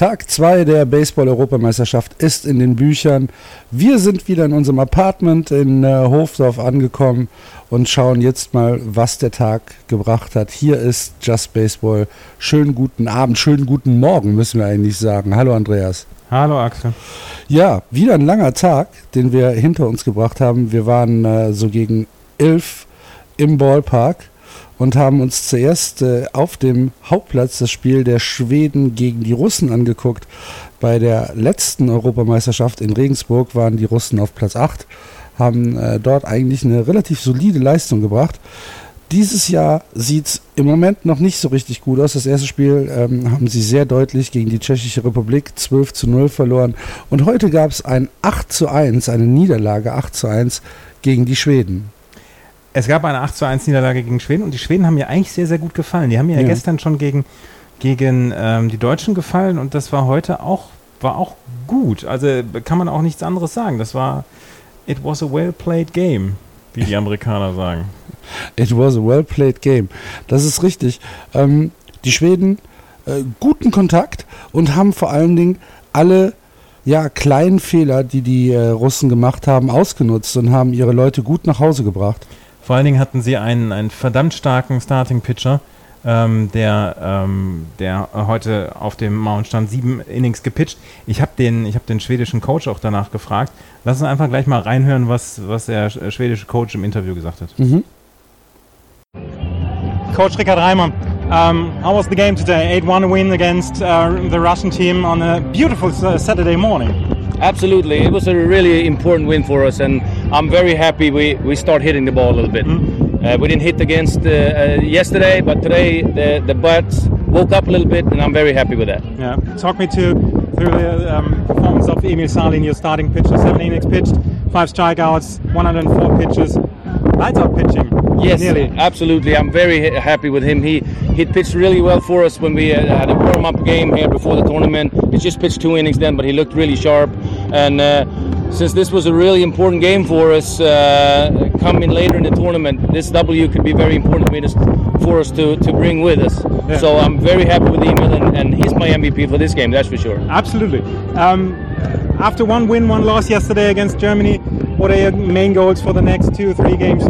Tag 2 der Baseball-Europameisterschaft ist in den Büchern. Wir sind wieder in unserem Apartment in äh, Hofdorf angekommen und schauen jetzt mal, was der Tag gebracht hat. Hier ist Just Baseball. Schönen guten Abend, schönen guten Morgen, müssen wir eigentlich sagen. Hallo Andreas. Hallo Axel. Ja, wieder ein langer Tag, den wir hinter uns gebracht haben. Wir waren äh, so gegen elf im Ballpark und haben uns zuerst äh, auf dem Hauptplatz das Spiel der Schweden gegen die Russen angeguckt. Bei der letzten Europameisterschaft in Regensburg waren die Russen auf Platz 8, haben äh, dort eigentlich eine relativ solide Leistung gebracht. Dieses Jahr sieht es im Moment noch nicht so richtig gut aus. Das erste Spiel ähm, haben sie sehr deutlich gegen die Tschechische Republik 12 zu 0 verloren. Und heute gab es ein 8 zu 1, eine Niederlage 8 zu 1 gegen die Schweden es gab eine 8 zu 1 Niederlage gegen Schweden und die Schweden haben mir eigentlich sehr, sehr gut gefallen. Die haben mir ja, ja gestern schon gegen, gegen ähm, die Deutschen gefallen und das war heute auch, war auch gut. Also kann man auch nichts anderes sagen. Das war, it was a well played game, wie die Amerikaner sagen. It was a well played game. Das ist richtig. Ähm, die Schweden äh, guten Kontakt und haben vor allen Dingen alle ja, kleinen Fehler, die die äh, Russen gemacht haben, ausgenutzt und haben ihre Leute gut nach Hause gebracht. Vor allen Dingen hatten sie einen, einen verdammt starken Starting-Pitcher, ähm, der, ähm, der heute auf dem Mount stand, sieben Innings gepitcht. Ich habe den, hab den schwedischen Coach auch danach gefragt. Lass uns einfach gleich mal reinhören, was, was der schwedische Coach im Interview gesagt hat. Mhm. Coach Richard Reimer, um, how was the game today? 8-1 win against uh, the Russian team on a beautiful Saturday morning. Absolutely, it was a really important win for us, and I'm very happy we, we start hitting the ball a little bit. Mm. Uh, we didn't hit against uh, uh, yesterday, but today the the bats woke up a little bit, and I'm very happy with that. Yeah, talk me to through the um, performance of Emil Salin, your starting pitcher, seven innings pitched, five strikeouts, 104 pitches, lights out pitching. Yes, nearly. absolutely. I'm very happy with him. He he pitched really well for us when we uh, had a warm up game here before the tournament. He just pitched two innings then, but he looked really sharp. And uh, since this was a really important game for us uh, coming later in the tournament, this W could be very important for us to, to bring with us. Yeah. So I'm very happy with Emil, and, and, he's my MVP for this game, that's for sure. Absolutely. Um, after one win, one loss yesterday against Germany, what are your main goals for the next two or three games?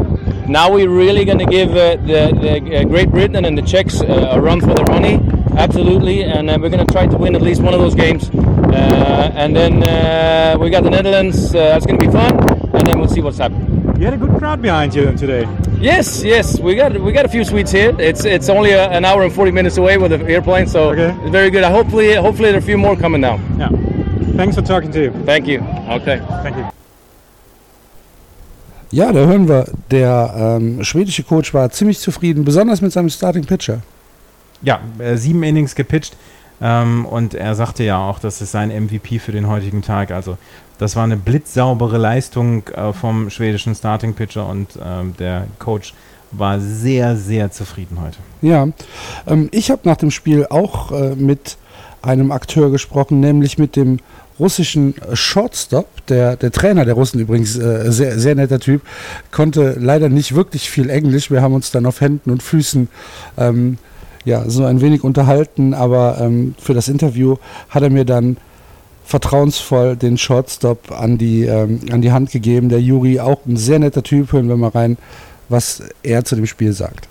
Now we're really going to give uh, the, the uh, Great Britain and the Czechs uh, a run for their money, absolutely, and uh, we're going to try to win at least one of those games. Uh, and then uh, we got the Netherlands. that's going to be fun, and then we'll see what's happening. You had a good crowd behind you today. Yes, yes, we got we got a few sweets here. It's it's only a, an hour and forty minutes away with the airplane, so okay. very good. Hopefully, hopefully there are a few more coming now. Yeah. Thanks for talking to you. Thank you. Okay. Thank you. Ja, da hören wir, der ähm, schwedische Coach war ziemlich zufrieden, besonders mit seinem Starting Pitcher. Ja, äh, sieben Innings gepitcht ähm, und er sagte ja auch, das ist sein MVP für den heutigen Tag. Also das war eine blitzsaubere Leistung äh, vom schwedischen Starting Pitcher und ähm, der Coach war sehr, sehr zufrieden heute. Ja, ähm, ich habe nach dem Spiel auch äh, mit einem Akteur gesprochen, nämlich mit dem russischen Shortstop, der, der Trainer der Russen übrigens, äh, sehr, sehr netter Typ, konnte leider nicht wirklich viel Englisch. Wir haben uns dann auf Händen und Füßen ähm, ja, so ein wenig unterhalten, aber ähm, für das Interview hat er mir dann vertrauensvoll den Shortstop an die, ähm, an die Hand gegeben. Der Juri, auch ein sehr netter Typ, hören wir mal rein, was er zu dem Spiel sagt.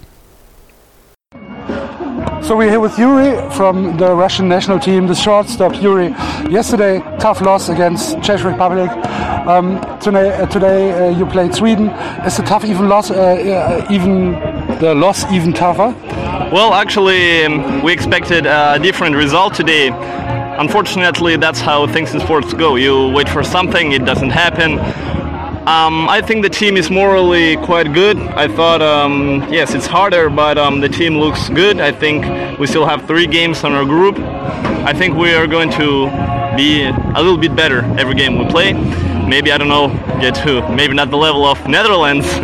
So we're here with Yuri from the Russian national team, the shortstop. Yuri, yesterday tough loss against Czech Republic. Um, today, uh, today uh, you played Sweden. Is the tough even loss, uh, uh, even the loss even tougher? Well, actually, um, we expected a different result today. Unfortunately, that's how things in sports go. You wait for something, it doesn't happen um, I think the team is morally quite good. I thought, um, yes, it's harder, but um, the team looks good. I think we still have three games on our group. I think we are going to be a little bit better every game we play. maybe I don't know, get to maybe not the level of Netherlands,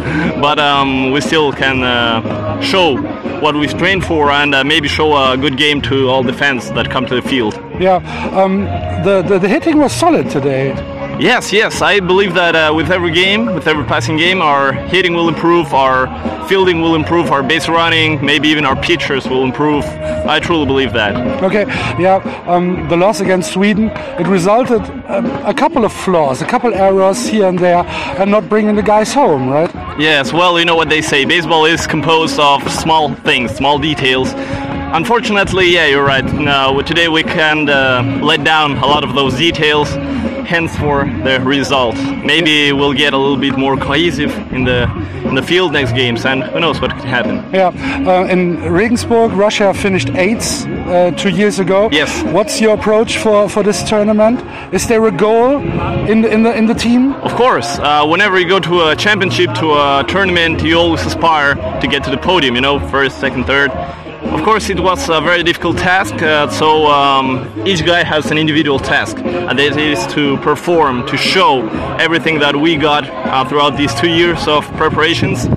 but um, we still can uh, show what we've trained for and uh, maybe show a good game to all the fans that come to the field. Yeah, um, the, the the hitting was solid today. Yes, yes. I believe that uh, with every game, with every passing game, our hitting will improve, our fielding will improve, our base running, maybe even our pitchers will improve. I truly believe that. Okay, yeah, um, the loss against Sweden, it resulted um, a couple of flaws, a couple errors here and there, and not bringing the guys home, right? Yes, well, you know what they say. Baseball is composed of small things, small details. Unfortunately, yeah, you're right. No, today we can uh, let down a lot of those details hence for the result. Maybe we'll get a little bit more cohesive in the in the field next games, and who knows what could happen. Yeah, uh, in Regensburg, Russia finished eighth uh, two years ago. Yes. What's your approach for, for this tournament? Is there a goal in the in the in the team? Of course. Uh, whenever you go to a championship, to a tournament, you always aspire to get to the podium. You know, first, second, third. Of course, it was a very difficult task. Uh, so um, each guy has an individual task, and it is to perform, to show everything that we got uh, throughout these two years of preparations,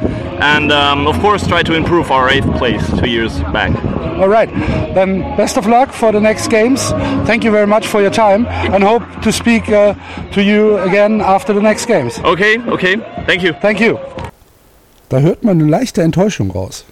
and um, of course, try to improve our eighth place two years back. All right, then best of luck for the next games. Thank you very much for your time, and hope to speak uh, to you again after the next games. Okay, okay. Thank you. Thank you. Da hört man eine leichte Enttäuschung raus.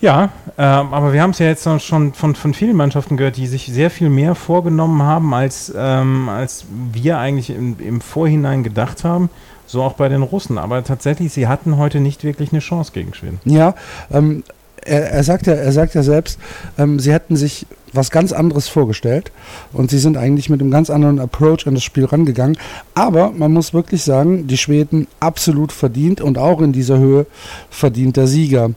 Ja, ähm, aber wir haben es ja jetzt schon von, von vielen Mannschaften gehört, die sich sehr viel mehr vorgenommen haben, als, ähm, als wir eigentlich im, im Vorhinein gedacht haben. So auch bei den Russen. Aber tatsächlich, sie hatten heute nicht wirklich eine Chance gegen Schweden. Ja, ähm, er, er, sagt ja, er sagt ja selbst, ähm, sie hätten sich was ganz anderes vorgestellt und sie sind eigentlich mit einem ganz anderen Approach an das Spiel rangegangen. Aber man muss wirklich sagen, die Schweden absolut verdient und auch in dieser Höhe verdient der Sieger.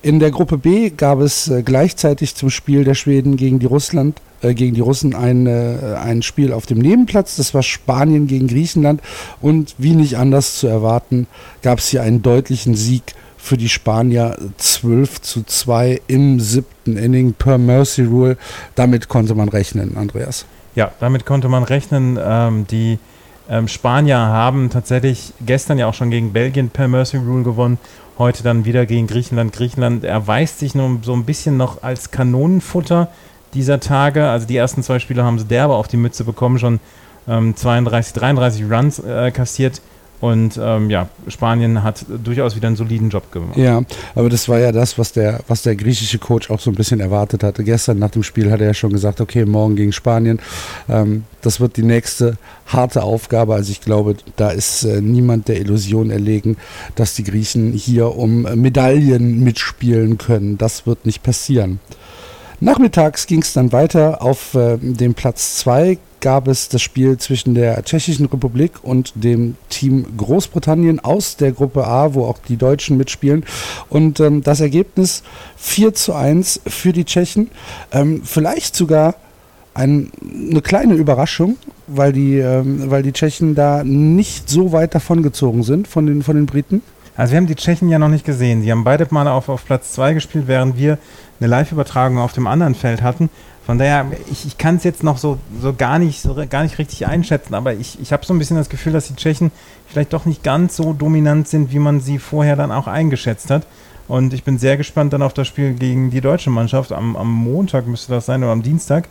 In der Gruppe B gab es äh, gleichzeitig zum Spiel der Schweden gegen die Russland äh, gegen die Russen ein, äh, ein Spiel auf dem Nebenplatz. Das war Spanien gegen Griechenland und wie nicht anders zu erwarten, gab es hier einen deutlichen Sieg für die Spanier 12 zu 2 im siebten Inning per Mercy Rule. Damit konnte man rechnen, Andreas. Ja, damit konnte man rechnen. Ähm, die ähm, Spanier haben tatsächlich gestern ja auch schon gegen Belgien per Mercy Rule gewonnen. Heute dann wieder gegen Griechenland. Griechenland erweist sich nur so ein bisschen noch als Kanonenfutter dieser Tage. Also die ersten zwei Spiele haben sie derbe auf die Mütze bekommen, schon ähm, 32, 33 Runs äh, kassiert. Und ähm, ja, Spanien hat durchaus wieder einen soliden Job gemacht. Ja, aber das war ja das, was der, was der griechische Coach auch so ein bisschen erwartet hatte. Gestern nach dem Spiel hat er ja schon gesagt, okay, morgen gegen Spanien. Ähm, das wird die nächste harte Aufgabe. Also ich glaube, da ist äh, niemand der Illusion erlegen, dass die Griechen hier um Medaillen mitspielen können. Das wird nicht passieren. Nachmittags ging es dann weiter auf äh, dem Platz 2 gab es das Spiel zwischen der Tschechischen Republik und dem Team Großbritannien aus der Gruppe A, wo auch die Deutschen mitspielen. Und ähm, das Ergebnis 4 zu 1 für die Tschechen. Ähm, vielleicht sogar ein, eine kleine Überraschung, weil die, ähm, weil die Tschechen da nicht so weit davongezogen sind von den, von den Briten. Also wir haben die Tschechen ja noch nicht gesehen. Die haben beide Mal auf, auf Platz 2 gespielt, während wir eine Live-Übertragung auf dem anderen Feld hatten. Von daher, ich, ich kann es jetzt noch so, so, gar, nicht, so gar nicht richtig einschätzen, aber ich, ich habe so ein bisschen das Gefühl, dass die Tschechen vielleicht doch nicht ganz so dominant sind, wie man sie vorher dann auch eingeschätzt hat. Und ich bin sehr gespannt dann auf das Spiel gegen die deutsche Mannschaft. Am, am Montag müsste das sein oder am Dienstag.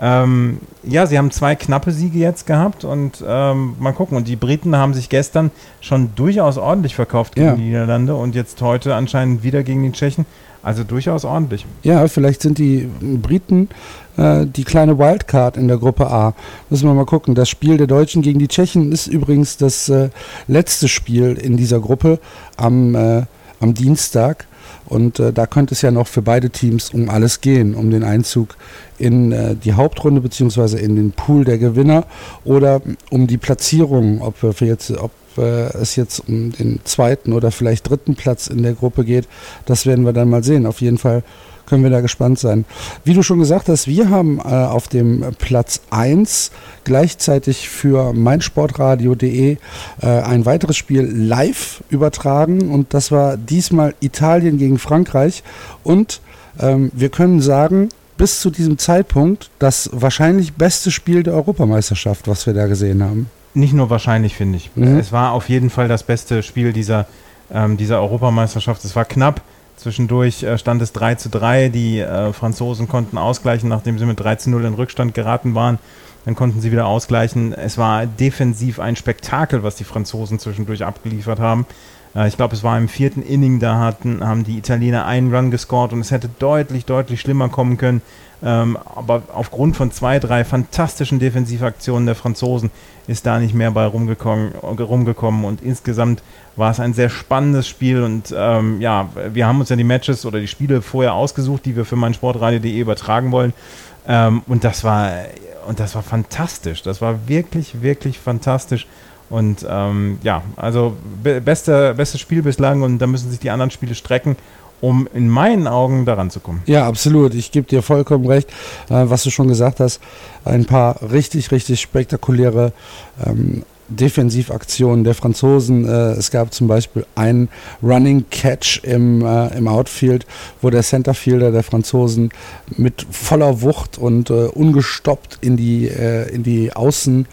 Ähm, ja, sie haben zwei knappe Siege jetzt gehabt und ähm, mal gucken. Und die Briten haben sich gestern schon durchaus ordentlich verkauft gegen Ja. die Niederlande und jetzt heute anscheinend wieder gegen die Tschechen. Also durchaus ordentlich. Ja, vielleicht sind die Briten äh, die kleine Wildcard in der Gruppe A. Müssen wir mal gucken. Das Spiel der Deutschen gegen die Tschechen ist übrigens das äh, letzte Spiel in dieser Gruppe am, äh, am Dienstag. Und äh, da könnte es ja noch für beide Teams um alles gehen, um den Einzug in äh, die Hauptrunde beziehungsweise in den Pool der Gewinner oder um die Platzierung, ob wir jetzt, ob äh, es jetzt um den zweiten oder vielleicht dritten Platz in der Gruppe geht, das werden wir dann mal sehen. Auf jeden Fall können wir da gespannt sein. Wie du schon gesagt hast, wir haben äh, auf dem Platz 1 gleichzeitig für meinsportradio.de äh, ein weiteres Spiel live übertragen und das war diesmal Italien gegen Frankreich und ähm, wir können sagen, bis zu diesem Zeitpunkt das wahrscheinlich beste Spiel der Europameisterschaft, was wir da gesehen haben. Nicht nur wahrscheinlich, finde ich. Mhm. Es war auf jeden Fall das beste Spiel dieser, ähm, dieser Europameisterschaft. Es war knapp. Zwischendurch äh, stand es 3 zu 3. Die äh, Franzosen konnten ausgleichen, nachdem sie mit 3 zu 0 in Rückstand geraten waren. Dann konnten sie wieder ausgleichen. Es war defensiv ein Spektakel, was die Franzosen zwischendurch abgeliefert haben. Äh, ich glaube, es war im vierten Inning, da hatten, haben die Italiener einen Run gescored und es hätte deutlich, deutlich schlimmer kommen können. Ähm, aber aufgrund von zwei, drei fantastischen Defensivaktionen der Franzosen ist da nicht mehr bei rumgekommen, rumgekommen. Und insgesamt war es ein sehr spannendes Spiel. Und ähm, ja, wir haben uns ja die Matches oder die Spiele vorher ausgesucht, die wir für meinsportradio.de übertragen wollen. Ähm, und das war und das war fantastisch. Das war wirklich, wirklich fantastisch. Und ähm, ja, also be beste, Spiel bislang und da müssen sich die anderen Spiele strecken, um in meinen Augen daran zu kommen. Ja, absolut. Ich gebe dir vollkommen recht, äh, was du schon gesagt hast. Ein paar richtig, richtig spektakuläre ähm, Defensivaktionen der Franzosen. Äh, es gab zum Beispiel einen Running Catch im, äh, im Outfield, wo der Centerfielder der Franzosen mit voller Wucht und äh, ungestoppt in die, äh, in die Außen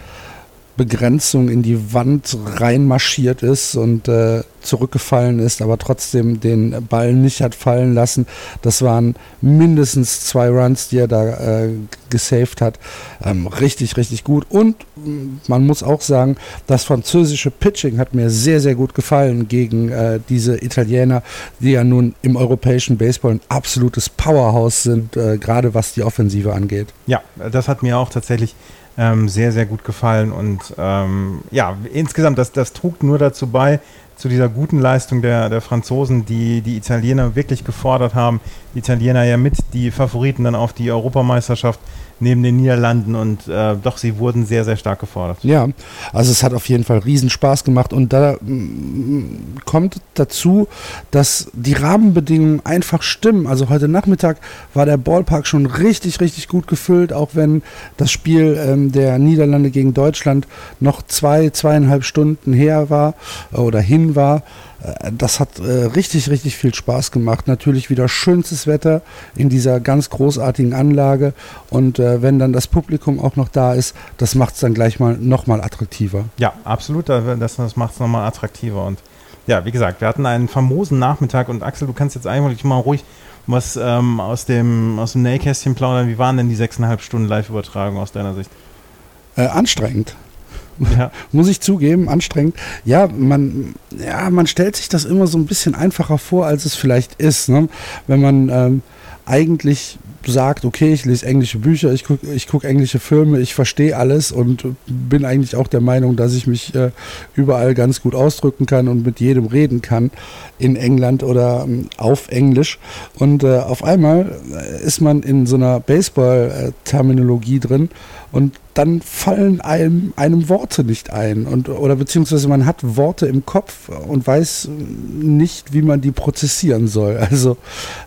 Begrenzung in die Wand reinmarschiert ist und äh, zurückgefallen ist, aber trotzdem den Ball nicht hat fallen lassen. Das waren mindestens zwei Runs, die er da äh, gesaved hat. Ähm, richtig, richtig gut. Und mm, man muss auch sagen, das französische Pitching hat mir sehr, sehr gut gefallen gegen äh, diese Italiener, die ja nun im europäischen Baseball ein absolutes Powerhouse sind, äh, gerade was die Offensive angeht. Ja, das hat mir auch tatsächlich ähm, sehr, sehr gut gefallen. Und ähm, ja, insgesamt, das, das trug nur dazu bei, zu dieser guten Leistung der, der Franzosen, die die Italiener wirklich gefordert haben. Die Italiener ja mit die Favoriten dann auf die Europameisterschaft neben den Niederlanden und äh, doch, sie wurden sehr, sehr stark gefordert. Ja, also es hat auf jeden Fall riesen Spaß gemacht und da mm, kommt dazu, dass die Rahmenbedingungen einfach stimmen. Also heute Nachmittag war der Ballpark schon richtig, richtig gut gefüllt, auch wenn das Spiel ähm, der Niederlande gegen Deutschland noch zwei, zweieinhalb Stunden her war äh, oder hin war. Äh, das hat äh, richtig, richtig viel Spaß gemacht. Natürlich wieder schönstes Wetter in dieser ganz großartigen Anlage. Und äh, wenn dann das Publikum auch noch da ist, das macht es dann gleich mal nochmal attraktiver. Ja, absolut. Das, das macht es nochmal attraktiver. Und ja, wie gesagt, wir hatten einen famosen Nachmittag. Und Axel, du kannst jetzt eigentlich mal ruhig was ähm, aus, dem, aus dem Nähkästchen plaudern. Wie waren denn die sechseinhalb Stunden Live-Übertragung aus deiner Sicht? Äh, anstrengend. Ja. Muss ich zugeben, anstrengend. Ja, man, ja, man stellt sich das immer so ein bisschen einfacher vor, als es vielleicht ist. Ne? Wenn man ähm, eigentlich sagt, okay, ich lese englische Bücher, ich gucke ich guck englische Filme, ich verstehe alles und bin eigentlich auch der Meinung, dass ich mich äh, überall ganz gut ausdrücken kann und mit jedem reden kann in England oder ähm, auf Englisch. Und äh, auf einmal äh, ist man in so einer Baseball-Terminologie drin und dann fallen einem, einem Worte nicht ein und oder beziehungsweise man hat Worte im Kopf und weiß nicht, wie man die prozessieren soll. Also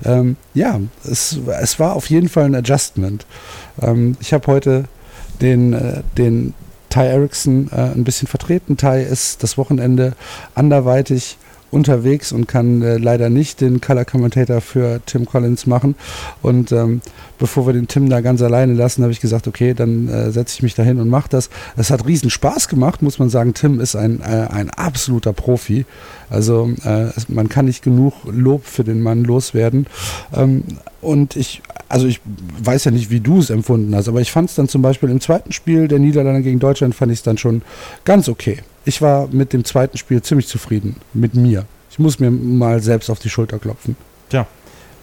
ähm, ja, es, es war auf jeden Fall ein Adjustment. Ähm, ich habe heute den, äh, den Ty Erickson äh, ein bisschen vertreten. Ty ist das Wochenende anderweitig unterwegs und kann äh, leider nicht den Color Commentator für Tim Collins machen. Und ähm, bevor wir den Tim da ganz alleine lassen, habe ich gesagt, okay, dann äh, setze ich mich dahin und mache das. Es hat riesen Spaß gemacht, muss man sagen. Tim ist ein, äh, ein absoluter Profi. Also äh, man kann nicht genug Lob für den Mann loswerden. Ähm, und ich, also ich weiß ja nicht, wie du es empfunden hast, aber ich fand es dann zum Beispiel im zweiten Spiel der Niederlande gegen Deutschland, fand ich es dann schon ganz okay ich war mit dem zweiten Spiel ziemlich zufrieden mit mir. Ich muss mir mal selbst auf die Schulter klopfen. Tja.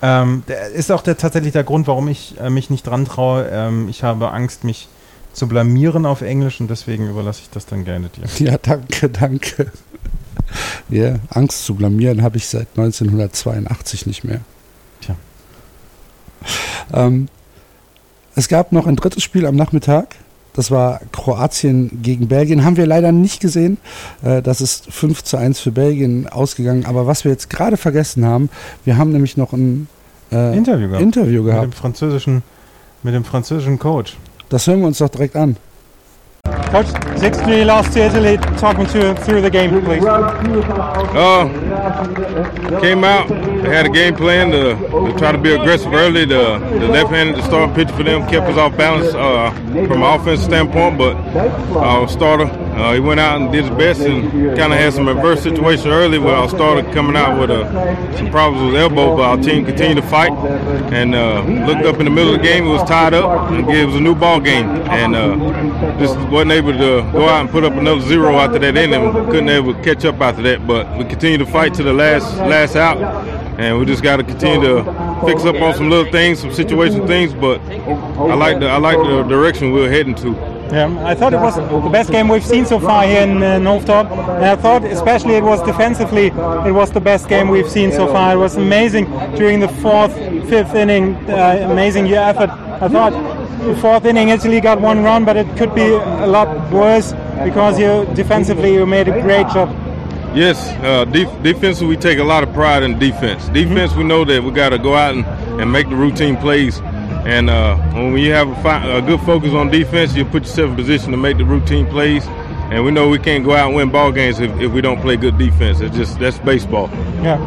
Ähm, ist auch der, tatsächlich der Grund, warum ich äh, mich nicht dran traue. Ähm, ich habe Angst, mich zu blamieren auf Englisch und deswegen überlasse ich das dann gerne dir. Ja, danke, danke. Ja, Angst zu blamieren habe ich seit 1982 nicht mehr. Tja. Ähm, es gab noch ein drittes Spiel am Nachmittag. Das war Kroatien gegen Belgien. Haben wir leider nicht gesehen. Äh, das ist 5 zu 1 für Belgien ausgegangen. Aber was wir jetzt gerade vergessen haben, wir haben nämlich noch ein äh, Interview, gehabt. Interview gehabt. Mit dem französischen, mit dem französischen Coach. Das hören wir uns doch direkt an. Coach, 6-3 lost to Italy. Talk me through, through the game, please. Uh, came out, they had a game plan to, to try to be aggressive early. The, the left-handed the starting pitcher for them kept us off balance uh, from an offensive standpoint, but our starter, uh, he went out and did his best and kind of had some adverse situation early where our starter coming out with uh, some problems with elbow, but our team continued to fight and uh, looked up in the middle of the game, it was tied up and it was a new ball game and uh, just wasn't able to go out and put up another zero after that inning. Couldn't able to catch up after that, but we continued to fight to the last last out, and we just got to continue to fix up on some little things, some situation things. But I like the I like the direction we're heading to. Yeah, I thought it was the best game we've seen so far here in uh, Northdorp, and I thought especially it was defensively, it was the best game we've seen so far. It was amazing during the fourth, fifth inning, uh, amazing your effort. I thought the fourth inning Italy got one run, but it could be a lot worse because you defensively you made a great job. Yes, uh, def- defense we take a lot of pride in defense. Defense we know that we got to go out and, and make the routine plays. And uh, when you have a, fi- a good focus on defense, you put yourself in position to make the routine plays. And we know we can't go out and win ball games if, if we don't play good defense. It's just that's baseball. Yeah.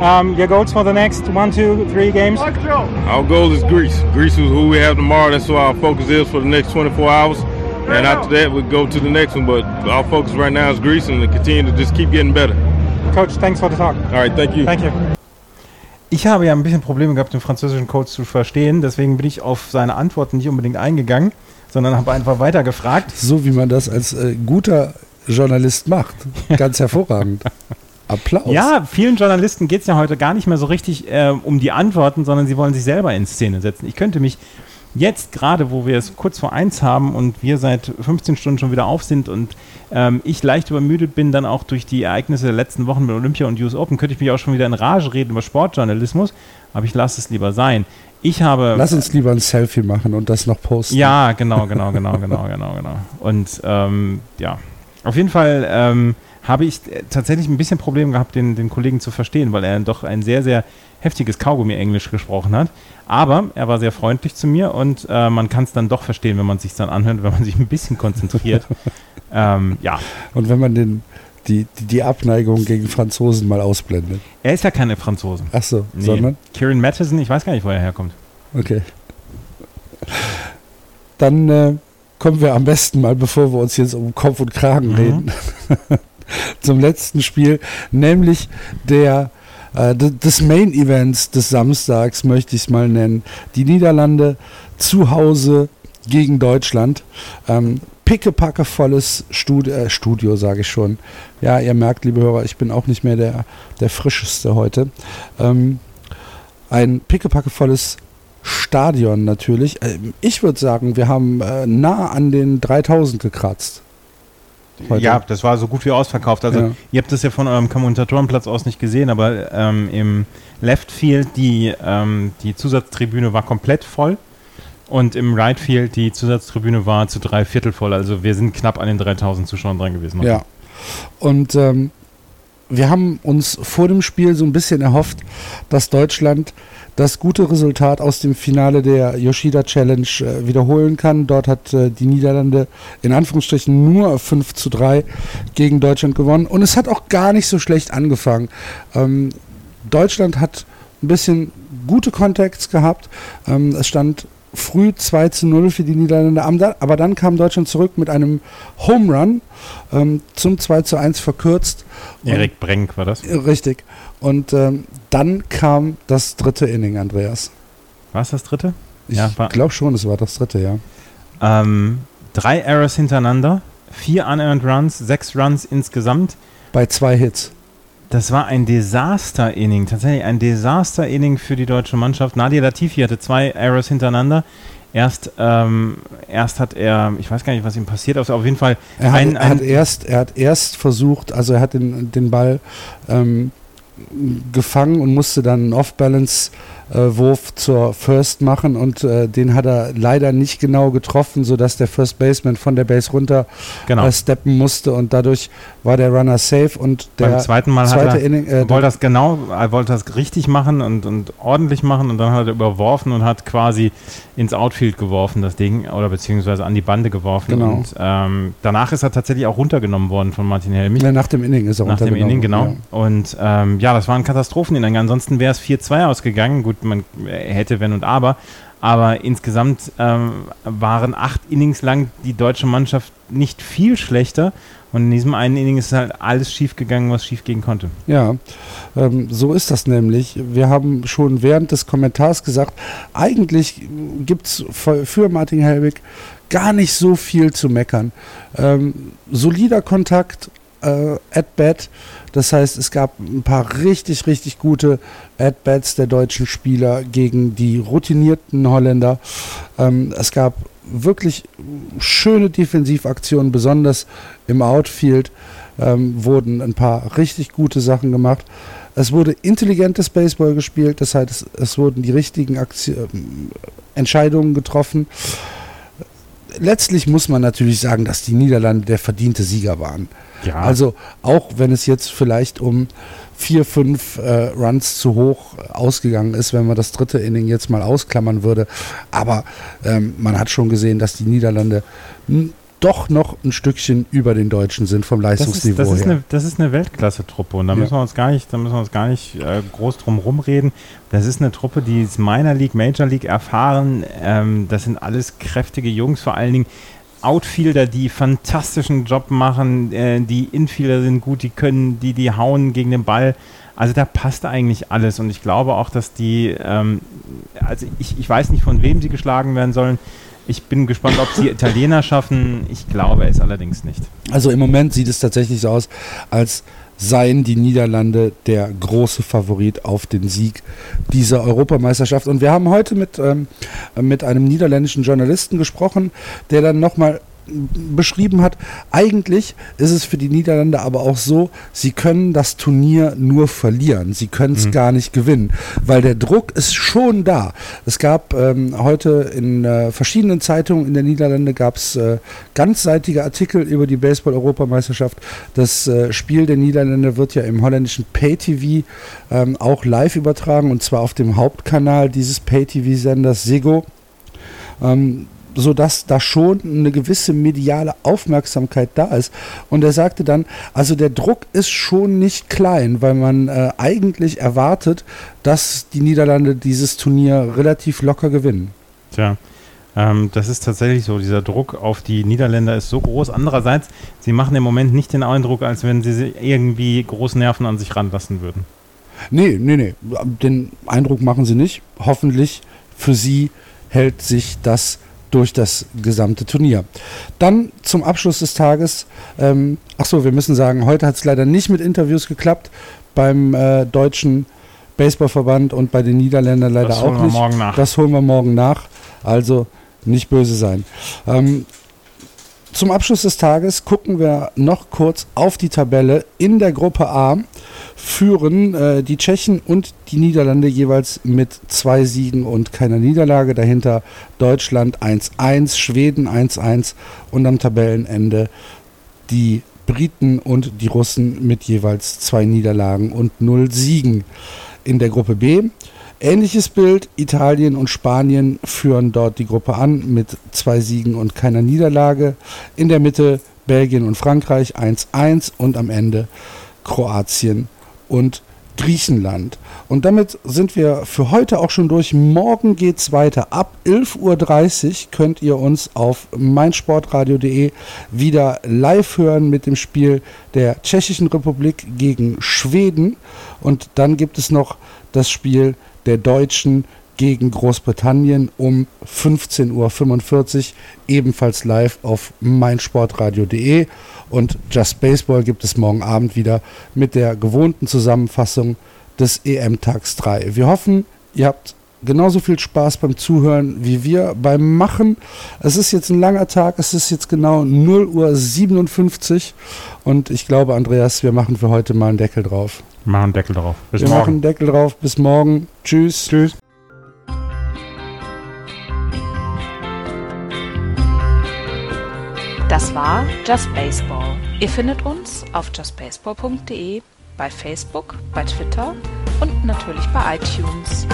Um, your goals for the next one, two, three games? Our goal is Greece. Greece is who we have tomorrow. That's what our focus is for the next 24 hours. And after that, we go to the next one. But our focus right now is Greece and to continue to just keep getting better. Coach, thanks for the talk. All right, thank you. Thank you. Ich habe ja ein bisschen Probleme gehabt, den französischen Coach zu verstehen, deswegen bin ich auf seine Antworten nicht unbedingt eingegangen, sondern habe einfach weiter gefragt. So wie man das als äh, guter Journalist macht. Ganz hervorragend. Applaus. Ja, vielen Journalisten geht es ja heute gar nicht mehr so richtig äh, um die Antworten, sondern sie wollen sich selber in Szene setzen. Ich könnte mich jetzt gerade, wo wir es kurz vor eins haben und wir seit 15 Stunden schon wieder auf sind und ähm, ich leicht übermüdet bin, dann auch durch die Ereignisse der letzten Wochen mit Olympia und US Open, könnte ich mich auch schon wieder in Rage reden über Sportjournalismus, aber ich lasse es lieber sein. Ich habe. Lass uns lieber ein Selfie machen und das noch posten. Ja, genau, genau, genau, genau, genau, genau. Und ähm, ja, auf jeden Fall ähm, habe ich tatsächlich ein bisschen Probleme gehabt, den, den Kollegen zu verstehen, weil er doch ein sehr, sehr heftiges Kaugummi-Englisch gesprochen hat. Aber er war sehr freundlich zu mir und äh, man kann es dann doch verstehen, wenn man sich dann anhört, wenn man sich ein bisschen konzentriert. ähm, ja. Und wenn man den, die, die, die Abneigung gegen Franzosen mal ausblendet. Er ist ja keine Franzosen. Ach so, Nee. sondern? Kieran Matheson, ich weiß gar nicht, wo er herkommt. Okay. Dann äh, kommen wir am besten mal, bevor wir uns jetzt um Kopf und Kragen Mhm. reden, zum letzten Spiel, nämlich der äh, des Main Events des Samstags, möchte ich es mal nennen. Die Niederlande zu Hause gegen Deutschland. Ähm, pickepackevolles Studio, äh, Studio sage ich schon. Ja, ihr merkt, liebe Hörer, ich bin auch nicht mehr der, der frischeste heute. Ähm, ein pickepackevolles Stadion natürlich. Ähm, Ich würde sagen, wir haben äh, nah an den 3000 gekratzt. Heute. Ja, das war so gut wie ausverkauft. Also Ja. ihr habt das ja von eurem Kommentatorenplatz aus nicht gesehen, aber ähm, im Left Field die, ähm, die Zusatztribüne war komplett voll und im Right Field die Zusatztribüne war zu drei Viertel voll. Also wir sind knapp an den 3000 Zuschauern dran gewesen. Ja. Und ähm, wir haben uns vor dem Spiel so ein bisschen erhofft, dass Deutschland das gute Resultat aus dem Finale der Yoshida Challenge äh, wiederholen kann. Dort hat äh, die Niederlande in Anführungsstrichen nur 5 zu 3 gegen Deutschland gewonnen. Und es hat auch gar nicht so schlecht angefangen. Ähm, Deutschland hat ein bisschen gute Kontexte gehabt. Ähm, es stand früh 2 zu 0 für die Niederländer, Am- aber dann kam Deutschland zurück mit einem Home Run ähm, zum 2 zu 1 verkürzt. Erik Brenk war das. Richtig. Und ähm, dann kam das dritte Inning, Andreas. War es das dritte? Ich Ja, glaube schon, es war das dritte, ja. Ähm, drei Errors hintereinander, vier unearned Runs, sechs Runs insgesamt. Bei zwei Hits. Das war ein Desaster-Inning, tatsächlich ein Desaster-Inning für die deutsche Mannschaft. Nadia Latifi hatte zwei Errors hintereinander. Erst, ähm, erst hat er, ich weiß gar nicht, was ihm passiert ist, auf jeden Fall Er hat, ein, er hat erst, er hat erst versucht, also er hat den, den Ball ähm, gefangen und musste dann einen Off-Balance äh, Wurf zur First machen und äh, den hat er leider nicht genau getroffen, sodass der First Baseman von der Base runter Genau. äh, steppen musste und dadurch war der Runner safe und der Beim zweiten Mal zweite hat er, Inning, äh, wollte das genau, er wollte das richtig machen und, und ordentlich machen und dann hat er überworfen und hat quasi ins Outfield geworfen, das Ding, oder beziehungsweise an die Bande geworfen. Genau. Und ähm, danach ist er tatsächlich auch runtergenommen worden von Martin Helmich. Ja, nach dem Inning ist er Nach dem runtergenommen, Inning, genau. ja. Und ähm, ja, das war ein Katastropheninning. Ansonsten wäre es 4-2 ausgegangen. Gut, man hätte wenn und aber. Aber insgesamt ähm, waren acht Innings lang die deutsche Mannschaft nicht viel schlechter. Und in diesem einen Inning ist halt alles schief gegangen, was schief gehen konnte. Ja, ähm, so ist das nämlich. Wir haben schon während des Kommentars gesagt, eigentlich gibt es für, für Martin Helwig gar nicht so viel zu meckern. Ähm, solider Kontakt, äh, At-Bat. Das heißt, es gab ein paar richtig, richtig gute At-Bats der deutschen Spieler gegen die routinierten Holländer. Ähm, es gab wirklich schöne Defensivaktionen, besonders im Outfield ähm, wurden ein paar richtig gute Sachen gemacht. Es wurde intelligentes Baseball gespielt, das heißt, es, es wurden die richtigen Akti ähm, Entscheidungen getroffen. Letztlich muss man natürlich sagen, dass die Niederlande der verdiente Sieger waren. Ja. Also auch wenn es jetzt vielleicht um vier, fünf äh, Runs zu hoch ausgegangen ist, wenn man das dritte Inning jetzt mal ausklammern würde. Aber ähm, man hat schon gesehen, dass die Niederlande n- doch noch ein Stückchen über den Deutschen sind vom Das ist, Leistungsniveau das ist her. eine, das ist eine Weltklasse-Truppe und da Ja. müssen wir uns gar nicht, da müssen wir uns gar nicht äh, groß drum rumreden. Das ist eine Truppe, die ist Minor League, Major League erfahren. Ähm, das sind alles kräftige Jungs, vor allen Dingen Outfielder, die fantastischen Job machen, äh, die Infielder sind gut, die können, die, die hauen gegen den Ball. Also da passt eigentlich alles und ich glaube auch, dass die, ähm, also ich, ich weiß nicht, von wem sie geschlagen werden sollen. Ich bin gespannt, ob sie Italiener schaffen. Ich glaube es allerdings nicht. Also im Moment sieht es tatsächlich so aus, als seien die Niederlande der große Favorit auf den Sieg dieser Europameisterschaft. Und wir haben heute mit, ähm, mit einem niederländischen Journalisten gesprochen, der dann nochmal beschrieben hat, eigentlich ist es für die Niederlande aber auch so, sie können das Turnier nur verlieren, sie können es gar nicht gewinnen, weil der Druck ist schon da. Es gab ähm, heute in äh, verschiedenen Zeitungen in der Niederlande gab es äh, ganzseitige Artikel über die Baseball-Europameisterschaft. Das äh, Spiel der Niederländer wird ja im holländischen Pay-TV ähm, auch live übertragen und zwar auf dem Hauptkanal dieses Pay-TV-Senders Sego. Ähm, sodass da schon eine gewisse mediale Aufmerksamkeit da ist. Und er sagte dann, also der Druck ist schon nicht klein, weil man äh, eigentlich erwartet, dass die Niederlande dieses Turnier relativ locker gewinnen. Tja, ähm, das ist tatsächlich so. Dieser Druck auf die Niederländer ist so groß. Andererseits, sie machen im Moment nicht den Eindruck, als wenn sie sie irgendwie große Nerven an sich ranlassen würden. Nee, nee, nee, den Eindruck machen sie nicht. Hoffentlich für sie hält sich das durch das gesamte Turnier. Dann zum Abschluss des Tages, ähm, ach so, wir müssen sagen, heute hat es leider nicht mit Interviews geklappt beim äh, deutschen Baseballverband und bei den Niederländern leider Das auch holen wir nicht. morgen nach. Das holen wir morgen nach. Also nicht böse sein. Ähm, zum Abschluss des Tages gucken wir noch kurz auf die Tabelle. In der Gruppe A führen äh, die Tschechen und die Niederlande jeweils mit zwei Siegen und keiner Niederlage. Dahinter Deutschland 1-1, Schweden 1-1 und am Tabellenende die Briten und die Russen mit jeweils zwei Niederlagen und null Siegen. In der Gruppe B Ähnliches Bild, Italien und Spanien führen dort die Gruppe an mit zwei Siegen und keiner Niederlage. In der Mitte Belgien und Frankreich 1-1 und am Ende Kroatien und Griechenland. Und damit sind wir für heute auch schon durch. Morgen geht's weiter. Ab 11.30 Uhr könnt ihr uns auf meinsportradio.de wieder live hören mit dem Spiel der Tschechischen Republik gegen Schweden. Und dann gibt es noch das Spiel der Deutschen gegen Großbritannien um 15.45 Uhr, ebenfalls live auf meinsportradio.de. Und Just Baseball gibt es morgen Abend wieder mit der gewohnten Zusammenfassung des EM-Tags 3. Wir hoffen, ihr habt genauso viel Spaß beim Zuhören wie wir beim Machen. Es ist jetzt ein langer Tag, es ist jetzt genau 0 Uhr 57 und ich glaube, Andreas, wir machen für heute mal einen Deckel drauf. Wir machen einen Deckel drauf. Bis wir morgen. machen einen Deckel drauf. Bis morgen. Tschüss. Tschüss. Das war Just Baseball. Ihr findet uns auf justbaseball.de, bei Facebook, bei Twitter und natürlich bei iTunes.